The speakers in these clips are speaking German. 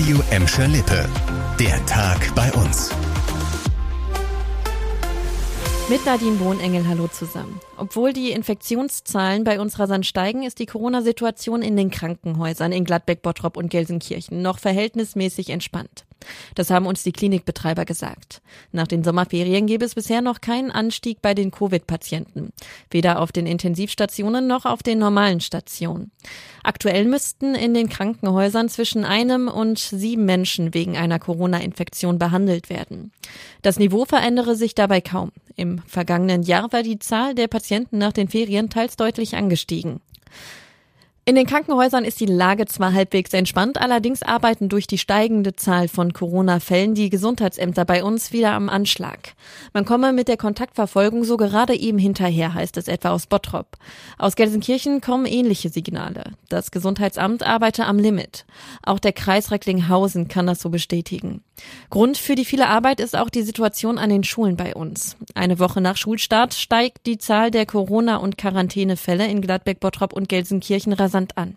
Radio Emscher Lippe. Der Tag bei uns. Mit Nadine Bohnengel, hallo zusammen. Obwohl die Infektionszahlen bei uns rasant steigen, ist die Corona-Situation in den Krankenhäusern in Gladbeck, Bottrop und Gelsenkirchen noch verhältnismäßig entspannt. Das haben uns die Klinikbetreiber gesagt. Nach den Sommerferien gäbe es bisher noch keinen Anstieg bei den Covid-Patienten. Weder auf den Intensivstationen noch auf den normalen Stationen. Aktuell müssten in den Krankenhäusern zwischen einem und sieben Menschen wegen einer Corona-Infektion behandelt werden. Das Niveau verändere sich dabei kaum. Im vergangenen Jahr war die Zahl der Patienten nach den Ferien teils deutlich angestiegen. In den Krankenhäusern ist die Lage zwar halbwegs entspannt, allerdings arbeiten durch die steigende Zahl von Corona-Fällen die Gesundheitsämter bei uns wieder am Anschlag. Man komme mit der Kontaktverfolgung so gerade eben hinterher, heißt es etwa aus Bottrop. Aus Gelsenkirchen kommen ähnliche Signale. Das Gesundheitsamt arbeite am Limit. Auch der Kreis Recklinghausen kann das so bestätigen. Grund für die viele Arbeit ist auch die Situation an den Schulen bei uns. Eine Woche nach Schulstart steigt die Zahl der Corona- und Quarantänefälle in Gladbeck, Bottrop und Gelsenkirchen rasant an.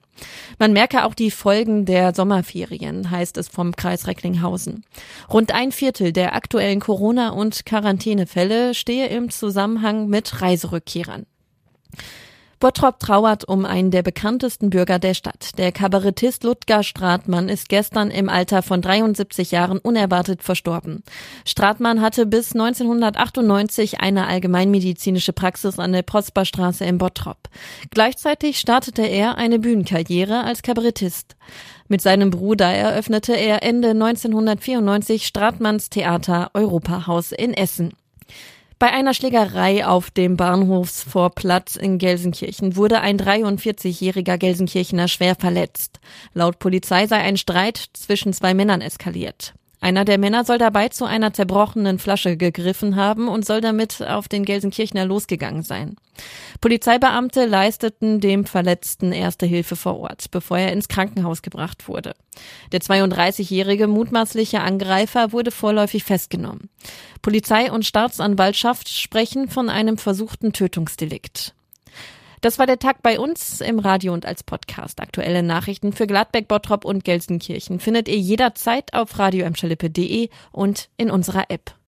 Man merke auch die Folgen der Sommerferien, heißt es vom Kreis Recklinghausen. Rund ein Viertel der aktuellen Corona- und Quarantänefälle stehe im Zusammenhang mit Reiserückkehrern. Bottrop trauert um einen der bekanntesten Bürger der Stadt. Der Kabarettist Ludger Stratmann ist gestern im Alter von 73 Jahren unerwartet verstorben. Stratmann hatte bis 1998 eine allgemeinmedizinische Praxis an der Prosperstraße in Bottrop. Gleichzeitig startete er eine Bühnenkarriere als Kabarettist. Mit seinem Bruder eröffnete er Ende 1994 Stratmanns Theater Europahaus in Essen. Bei einer Schlägerei auf dem Bahnhofsvorplatz in Gelsenkirchen wurde ein 43-jähriger Gelsenkirchener schwer verletzt. Laut Polizei sei ein Streit zwischen zwei Männern eskaliert. Einer der Männer soll dabei zu einer zerbrochenen Flasche gegriffen haben und soll damit auf den Gelsenkirchner losgegangen sein. Polizeibeamte leisteten dem Verletzten erste Hilfe vor Ort, bevor er ins Krankenhaus gebracht wurde. Der 32-jährige mutmaßliche Angreifer wurde vorläufig festgenommen. Polizei und Staatsanwaltschaft sprechen von einem versuchten Tötungsdelikt. Das war der Tag bei uns im Radio und als Podcast. Aktuelle Nachrichten für Gladbeck, Bottrop und Gelsenkirchen findet ihr jederzeit auf radio und in unserer App.